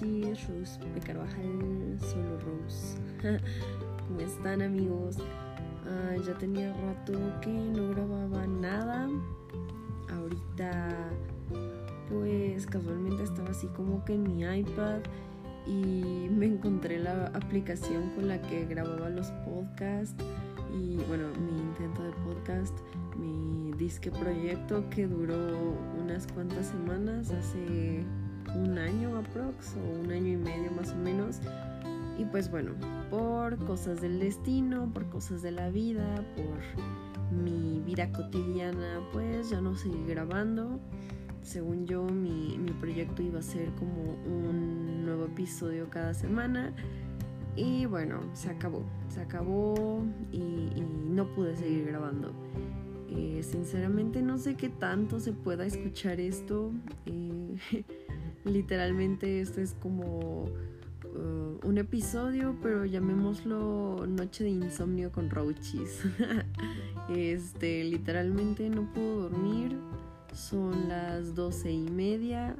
Rose de Carvajal, solo Rose. ¿Cómo están amigos? Ah, ya tenía rato que no grababa nada. Ahorita pues casualmente estaba así como que en mi iPad y me encontré la aplicación con la que grababa los podcasts y bueno, mi intento de podcast, mi disque proyecto que duró unas cuantas semanas, hace un año aprox o un año y medio más o menos. Y pues bueno, por cosas del destino, por cosas de la vida, por mi vida cotidiana, pues ya no seguí grabando. Según yo, mi, mi proyecto iba a ser como un nuevo episodio cada semana y bueno, se acabó, se acabó y, no pude seguir grabando. Eh, sinceramente no sé qué tanto se pueda escuchar esto. Eh, literalmente esto es como uh, un episodio, pero llamémoslo Noche de Insomnio con Roaches. este, literalmente no puedo dormir. Son las doce y media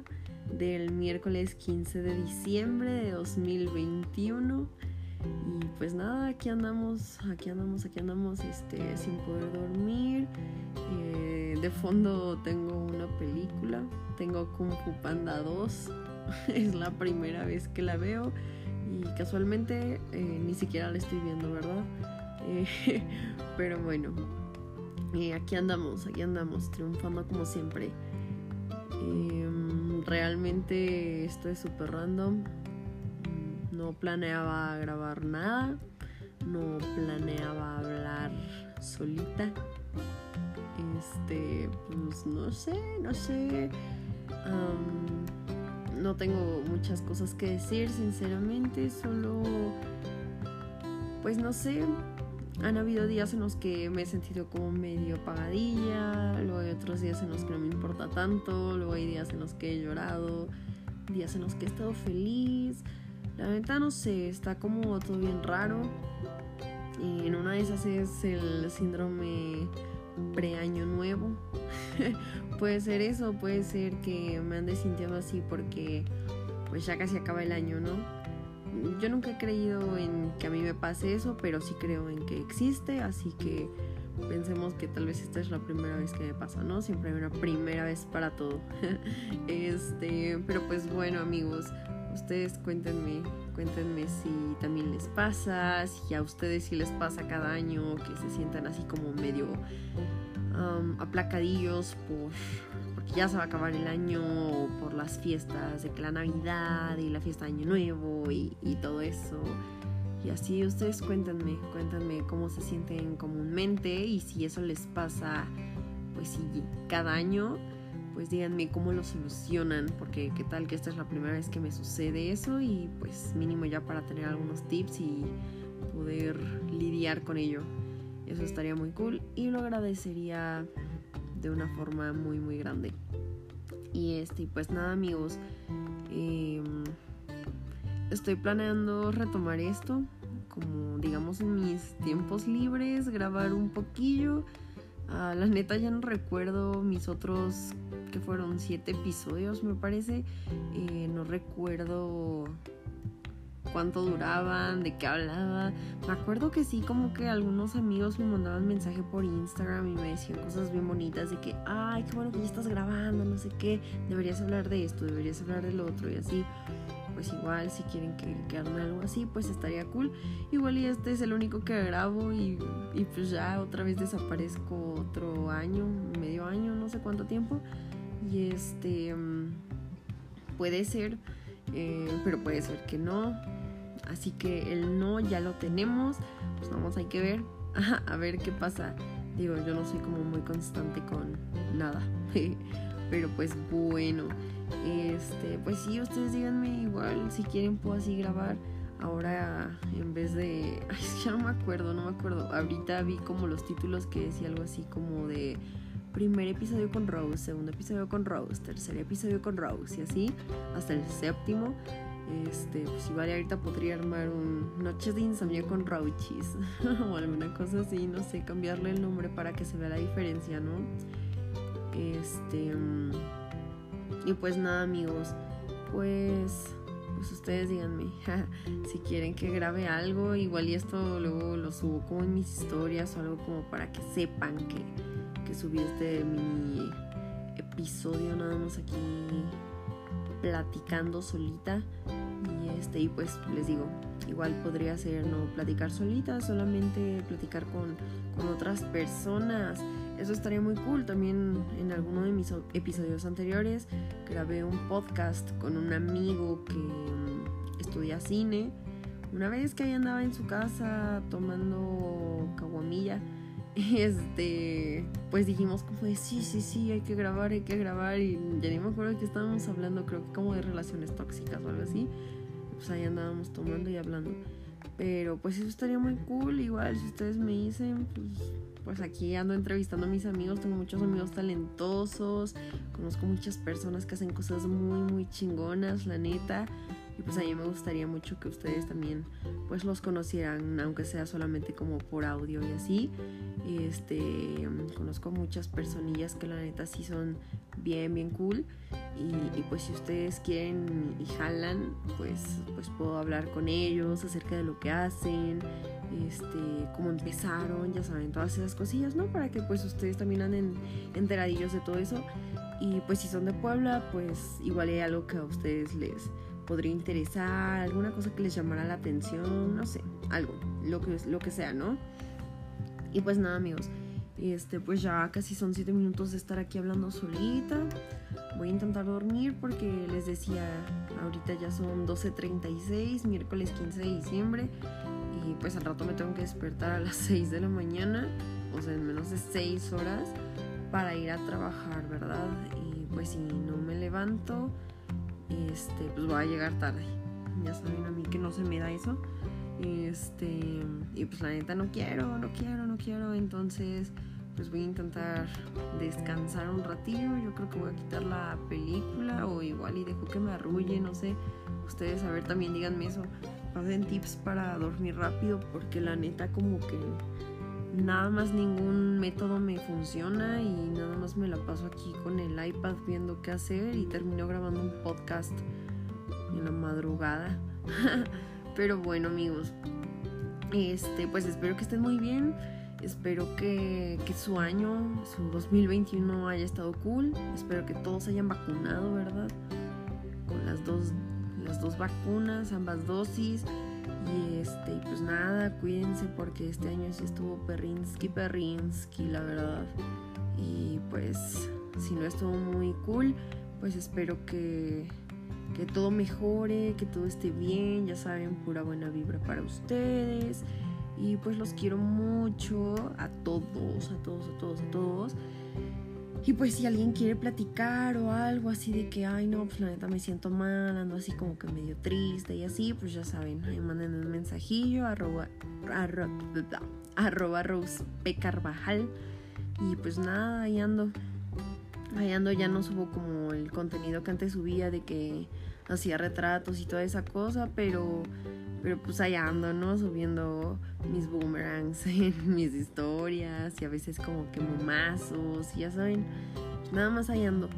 del miércoles 15 de diciembre de 2021 y pues nada, aquí andamos, aquí andamos, aquí andamos, este, sin poder dormir. Eh, de fondo tengo tengo Kung Fu Panda 2, es la primera vez que la veo y casualmente eh, ni siquiera la estoy viendo, ¿verdad? Eh, pero bueno, aquí andamos, aquí andamos, triunfando como siempre. Em, realmente esto es súper random no planeaba grabar nada, no planeaba hablar solita. Este, pues no sé, no sé. no tengo muchas cosas que decir, sinceramente, solo, pues no sé. Han habido días en los que me he sentido como medio apagadilla, luego hay otros días en los que no me importa tanto, luego hay días en los que he llorado, días en los que he estado feliz, la neta no sé, está como todo bien raro. Y en una de esas es el síndrome pre-año nuevo. puede ser eso, puede ser que me ande sintiendo así porque pues ya casi acaba el año, ¿no? Yo nunca he creído en que a mí me pase eso, pero sí creo en que existe, así que pensemos que tal vez esta es la primera vez que me pasa, ¿no? Siempre hay una primera vez para todo. este, pero pues bueno, amigos, Ustedes cuéntenme, cuéntenme si también les pasa, si a ustedes sí les pasa cada año que se sientan así como medio aplacadillos por porque ya se va a acabar el año, por las fiestas de la Navidad y la fiesta de Año Nuevo y, y todo eso. Y así ustedes cuéntenme, cuéntenme cómo se sienten comúnmente y si eso les pasa, pues sí, cada año pues díganme cómo lo solucionan, porque qué tal que esta es la primera vez que me sucede eso y pues mínimo ya para tener algunos tips y poder lidiar con ello. Eso estaría muy cool y lo agradecería de una forma muy muy grande. Y este, pues nada amigos, em, estoy planeando retomar esto, como digamos en mis tiempos libres, grabar un poquillo. Ah, la neta ya no recuerdo mis otros que fueron siete episodios, me parece. Eh, no recuerdo cuánto duraban, de qué hablaba. Me acuerdo que sí, como que algunos amigos me mandaban mensaje por Instagram y me decían cosas bien bonitas de que, ay, qué bueno que ya estás grabando, no sé qué, deberías hablar de esto, deberías hablar del otro y así. Pues igual, si quieren que, que algo así, pues estaría cool. Igual y este es el único que grabo y, y pues ya otra vez desaparezco otro año, medio año, no sé cuánto tiempo. Y este mm, puede ser, eh, pero puede ser que no. Así que el no ya lo tenemos. Pues vamos, hay que ver. a ver qué pasa. Digo, yo no soy como muy constante con nada. pero pues bueno. Este, pues sí, ustedes díganme igual si quieren puedo así grabar. Ahora en vez de. Ay, ya no me acuerdo, no me acuerdo. Ahorita vi como los títulos que decía algo así como de primer episodio con Rose, segundo episodio con Rose, tercer episodio con Rose y así hasta el séptimo. Este, pues igual ahorita podría armar un Noches de Insomnio con Roaches o alguna cosa así, no sé, cambiarle el nombre para que se vea la diferencia, ¿no? Este. Mm, y pues nada, amigos, pues, pues ustedes díganme si quieren que grabe algo, igual y esto luego lo subo como en mis historias o algo como para que sepan que, que subí este mini episodio nada más aquí platicando solita y este y pues les digo igual podría ser no platicar solita solamente platicar con, con otras personas eso estaría muy cool. También en alguno de mis episodios anteriores grabé un podcast con un amigo que mm, estudia cine. Una vez que ahí andaba en su casa tomando caguamilla, este, pues dijimos como de sí, sí, sí, hay que grabar, hay que grabar. Y ya ni me acuerdo qué estábamos hablando, creo que como de relaciones tóxicas o algo así. Pues ahí andábamos tomando y hablando. Pero pues eso estaría muy cool. Igual, si ustedes me dicen, pues pues aquí ando entrevistando a mis amigos, tengo muchos amigos talentosos, conozco muchas personas que hacen cosas muy, muy chingonas, la neta. Y pues a mí me gustaría mucho que ustedes también pues los conocieran, aunque sea solamente como por audio y así. Este, conozco muchas personillas que la neta sí son bien, bien cool. Y, pues si ustedes quieren y jalan, pues, pues puedo hablar con ellos acerca de lo que hacen, este, cómo empezaron, ya saben, todas esas cosillas, ¿no? Para que pues ustedes también anden enteradillos de todo eso. Y pues si son de Puebla, pues igual hay algo que a ustedes les podría interesar, alguna cosa que les llamara la atención, no sé, algo, lo que, lo que sea, ¿no? Y pues nada, amigos, este, pues ya casi son 7 minutos de estar aquí hablando solita. Voy a intentar dormir porque les decía, ahorita ya son 12.36, miércoles 15 de diciembre y pues al rato me tengo que despertar a las 6 de la mañana, o sea, en menos de 6 horas para ir a trabajar, ¿verdad? Y pues si no me levanto, este, pues voy a llegar tarde. Ya saben a mí que no se me da eso. Este, y pues la neta no quiero, no quiero, no quiero, entonces pues voy a intentar descansar un ratillo. Yo creo que voy a quitar la película o igual y dejo que me arrulle, no sé. Ustedes a ver también díganme eso pasen tips para dormir rápido porque la neta como que nada más ningún método me funciona y nada más me la paso aquí con el iPad viendo qué hacer y termino grabando un podcast en la madrugada. Pero bueno amigos, este pues espero que estén muy bien. Espero que, que, su año, su 2021 haya estado cool. Espero que todos hayan vacunado, ¿verdad? Con las dos las dos vacunas, ambas dosis. Y este, pues nada, cuídense porque este año sí estuvo perrinsky, perrinsky, la verdad. Y pues, si no estuvo muy cool, pues espero que, que todo mejore, que todo esté bien. Ya saben, pura buena vibra para ustedes. Y pues los quiero mucho a todos, a todos, a todos, a todos. Y pues si alguien quiere platicar o algo así de que, ay no, pues la neta me siento mal, ando así como que medio triste y así, pues ya saben, ahí manden un mensajillo, arroba, arroba, arroba Rose P. Carvajal. Y pues nada, ahí ando. Ahí ando, ya no subo como el contenido que antes subía de que hacía retratos y toda esa cosa, pero pero pues ahí ando, ¿no? Subiendo mis boomerangs en mis historias y a veces como que momazos, ya saben. Nada más ahí ando.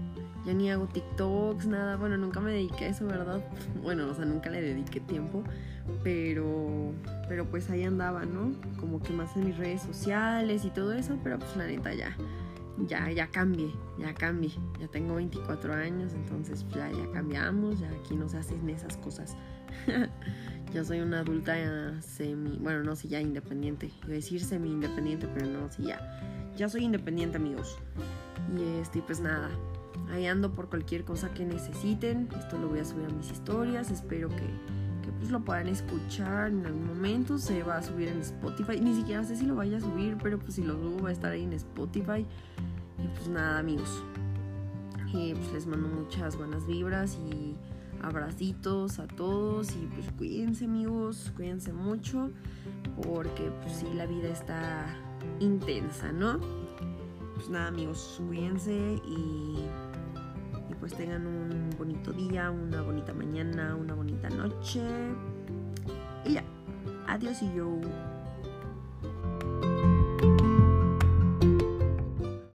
Ya ni hago TikToks, nada. Bueno, nunca me dediqué a eso, ¿verdad? Bueno, o sea, nunca le dediqué tiempo. Pero, pero pues ahí andaba, ¿no? Como que más en mis redes sociales y todo eso. Pero pues la neta ya, ya, ya cambié, ya cambié. Ya tengo 24 años, entonces ya, ya cambiamos. Ya aquí no se hacen esas cosas. ya soy una adulta semi, bueno, no sé, ya independiente. Iba a decir semi independiente, pero no, sí, ya. Ya soy independiente, amigos. Y este, pues nada, ahí ando por cualquier cosa que necesiten. Esto lo voy a subir a mis historias. Espero que, que pues lo puedan escuchar en algún momento. Se va a subir en Spotify. Ni siquiera sé si lo vaya a subir, pero pues si lo subo va a estar ahí en Spotify. Y pues nada, amigos. Pues les mando muchas buenas vibras y abracitos a todos y pues cuídense amigos, cuídense mucho porque pues sí la vida está intensa, ¿no? Pues nada amigos, cuídense y, y pues tengan un bonito día, una bonita mañana, una bonita noche y ya, adiós y yo.